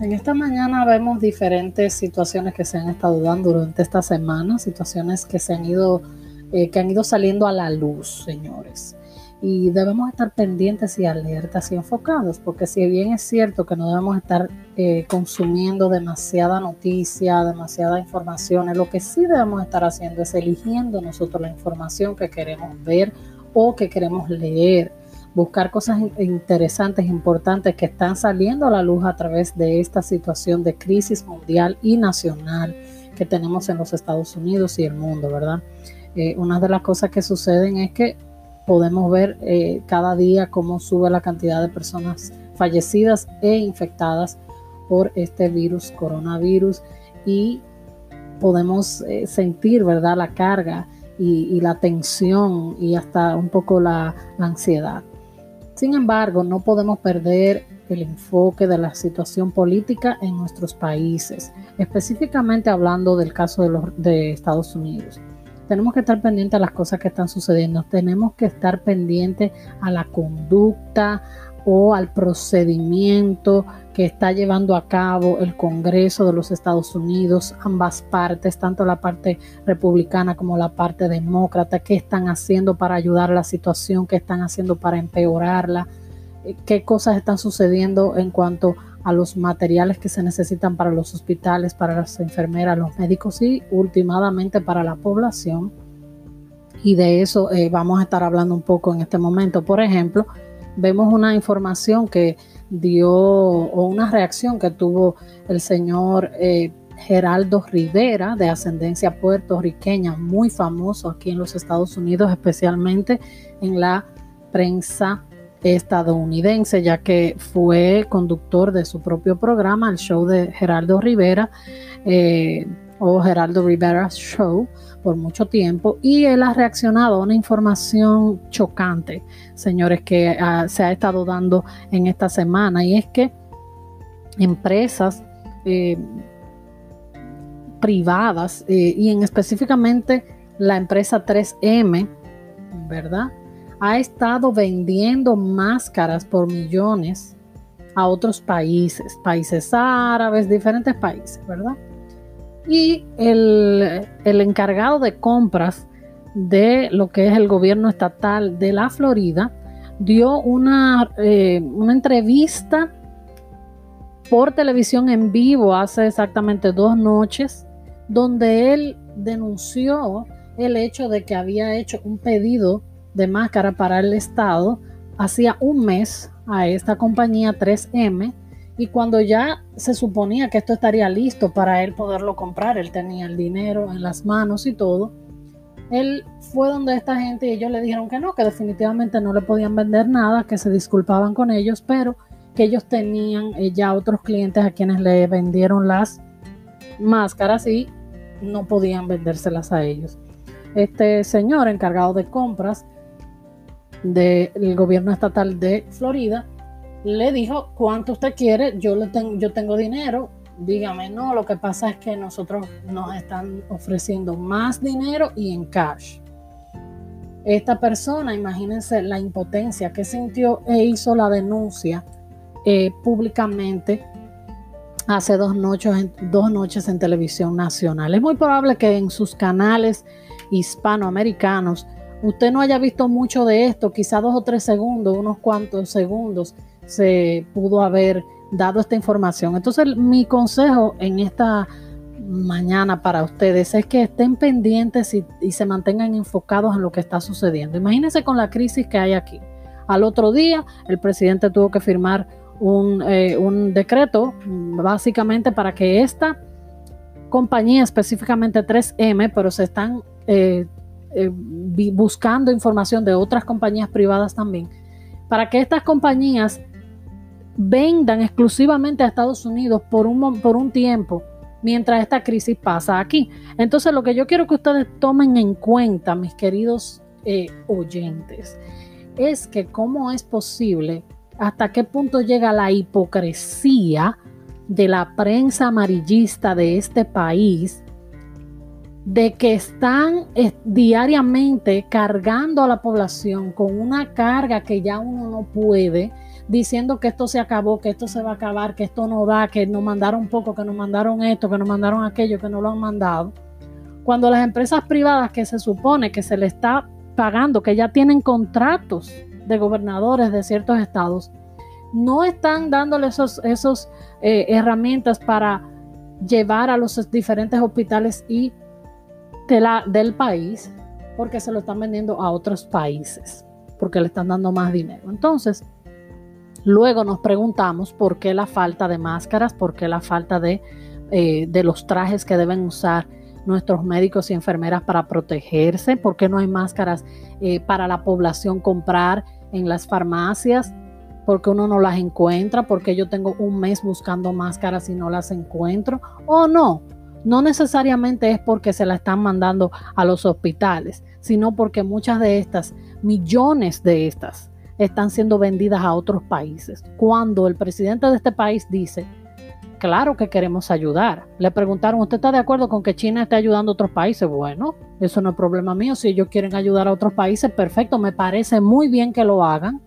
En esta mañana vemos diferentes situaciones que se han estado dando durante esta semana, situaciones que se han ido, eh, que han ido saliendo a la luz, señores. Y debemos estar pendientes y alertas y enfocados, porque si bien es cierto que no debemos estar eh, consumiendo demasiada noticia, demasiada información, lo que sí debemos estar haciendo es eligiendo nosotros la información que queremos ver o que queremos leer buscar cosas interesantes, importantes que están saliendo a la luz a través de esta situación de crisis mundial y nacional que tenemos en los Estados Unidos y el mundo, ¿verdad? Eh, una de las cosas que suceden es que podemos ver eh, cada día cómo sube la cantidad de personas fallecidas e infectadas por este virus, coronavirus, y podemos eh, sentir, ¿verdad?, la carga y, la tensión y hasta un poco la ansiedad. Sin embargo, no podemos perder el enfoque de la situación política en nuestros países, específicamente hablando del caso de, los, de Estados Unidos. Tenemos que estar pendientes a las cosas que están sucediendo, tenemos que estar pendientes a la conducta, o al procedimiento que está llevando a cabo el Congreso de los Estados Unidos, ambas partes, tanto la parte republicana como la parte demócrata, qué están haciendo para ayudar a la situación, qué están haciendo para empeorarla, eh, qué cosas están sucediendo en cuanto a los materiales que se necesitan para los hospitales, para las enfermeras, los médicos y últimamente para la población. Y de eso eh, vamos a estar hablando un poco en este momento. Por ejemplo, vemos una información que dio o una reacción que tuvo el señor eh, Geraldo Rivera, de ascendencia puertorriqueña, muy famoso aquí en los Estados Unidos, especialmente en la prensa estadounidense, ya que fue conductor de su propio programa, el show de Geraldo Rivera. Eh, o Geraldo Rivera Show por mucho tiempo y él ha reaccionado a una información chocante, señores, que ah, se ha estado dando en esta semana y es que empresas eh, privadas eh, y en específicamente la empresa 3M, ¿verdad? Ha estado vendiendo máscaras por millones a otros países, países árabes, diferentes países, ¿verdad? Y el, encargado de compras de lo que es el gobierno estatal de la Florida dio una, eh, una entrevista por televisión en vivo hace exactamente dos noches, donde él denunció el hecho de que había hecho un pedido de máscara para el Estado. Hacía un mes a esta compañía 3M y cuando ya se suponía que esto estaría listo para él poderlo comprar, él tenía el dinero en las manos y todo, él fue donde esta gente y ellos le dijeron que no, que definitivamente no le podían vender nada, que se disculpaban con ellos, pero que ellos tenían eh, ya otros clientes a quienes le vendieron las máscaras y no podían vendérselas a ellos. Este señor encargado de compras del gobierno estatal de Florida le dijo, ¿cuánto usted quiere? Yo, le tengo, yo tengo dinero, dígame, no, lo que pasa es que nosotros nos están ofreciendo más dinero y en cash. Esta persona, imagínense la impotencia que sintió e hizo la denuncia eh, públicamente hace dos noches, en, dos noches en televisión nacional. Es muy probable que en sus canales hispanoamericanos usted no haya visto mucho de esto, quizá dos o tres segundos, unos cuantos segundos se pudo haber dado esta información. Entonces mi consejo en esta mañana para ustedes es que estén pendientes y, se mantengan enfocados en lo que está sucediendo. Imagínense con la crisis que hay aquí. Al otro día el presidente tuvo que firmar un, eh, decreto básicamente para que esta compañía, específicamente 3M, pero se están eh, eh, buscando información de otras compañías privadas también, para que estas compañías vendan exclusivamente a Estados Unidos por un, por un tiempo mientras esta crisis pasa aquí. Entonces lo que yo quiero que ustedes tomen en cuenta, mis queridos eh, oyentes, es que cómo es posible, hasta qué punto llega la hipocresía de la prensa amarillista de este país, de que están eh, diariamente cargando a la población con una carga que ya uno no puede, diciendo que esto se acabó, que esto se va a acabar, que esto no da, que nos mandaron poco, que nos mandaron esto, que nos mandaron aquello, que no lo han mandado. Cuando las empresas privadas que se supone que se le está pagando, que ya tienen contratos de gobernadores de ciertos estados, no están dándole esos, esos eh, herramientas para llevar a los diferentes hospitales y de la, del país, porque se lo están vendiendo a otros países, porque le están dando más dinero. Entonces, Luego nos preguntamos por qué la falta de máscaras, por qué la falta de, eh, de, los trajes que deben usar nuestros médicos y enfermeras para protegerse, por qué no hay máscaras eh, para la población comprar en las farmacias, porque uno no las encuentra, porque yo tengo un mes buscando máscaras y no las encuentro, o no. No necesariamente es porque se la están mandando a los hospitales, sino porque muchas de estas, millones de estas, están siendo vendidas a otros países. Cuando el presidente de este país dice, claro que queremos ayudar. Le preguntaron, ¿usted está de acuerdo con que China esté ayudando a otros países? Bueno, eso no es problema mío. Si ellos quieren ayudar a otros países, perfecto, me parece muy bien que lo hagan.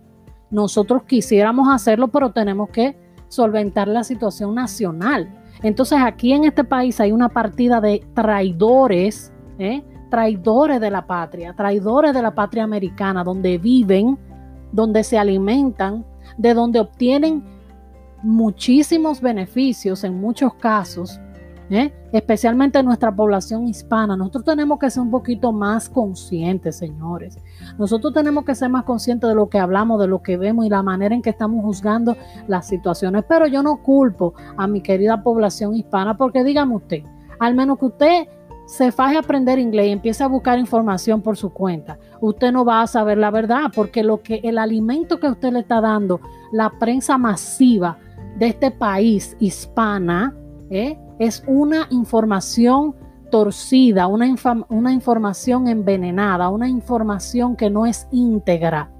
Nosotros quisiéramos hacerlo, pero tenemos que solventar la situación nacional. Entonces aquí en este país hay una partida de traidores, ¿eh? traidores de la patria, traidores de la patria americana, donde viven donde se alimentan, de donde obtienen muchísimos beneficios en muchos casos, ¿eh? especialmente nuestra población hispana. Nosotros tenemos que ser un poquito más conscientes, señores. Nosotros tenemos que ser más conscientes de lo que hablamos, de lo que vemos y la manera en que estamos juzgando las situaciones. Pero yo no culpo a mi querida población hispana porque dígame usted, al menos que usted se faje a aprender inglés y empiece a buscar información por su cuenta, usted no va a saber la verdad, porque lo que el alimento que usted le está dando, la prensa masiva de este país hispana, ¿eh? es una información torcida, una, una información envenenada, una información que no es íntegra.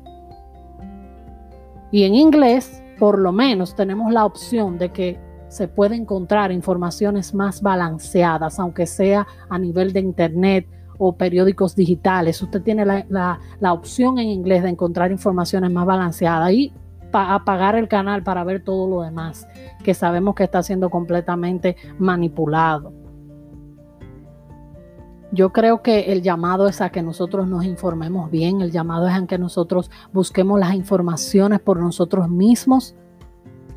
Y en inglés, por lo menos, tenemos la opción de que se puede encontrar informaciones más balanceadas, aunque sea a nivel de internet o periódicos digitales. Usted tiene la, opción en inglés de encontrar informaciones más balanceadas y apagar el canal para ver todo lo demás que sabemos que está siendo completamente manipulado. Yo creo que el llamado es a que nosotros nos informemos bien, el llamado es a que nosotros busquemos las informaciones por nosotros mismos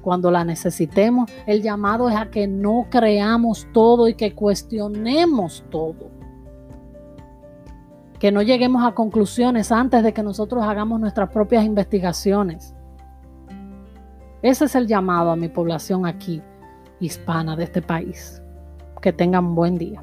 cuando la necesitemos. El llamado es a que no creamos todo y que cuestionemos todo. Que no lleguemos a conclusiones antes de que nosotros hagamos nuestras propias investigaciones. Ese es el llamado a mi población aquí, hispana de este país. Que tengan un buen día.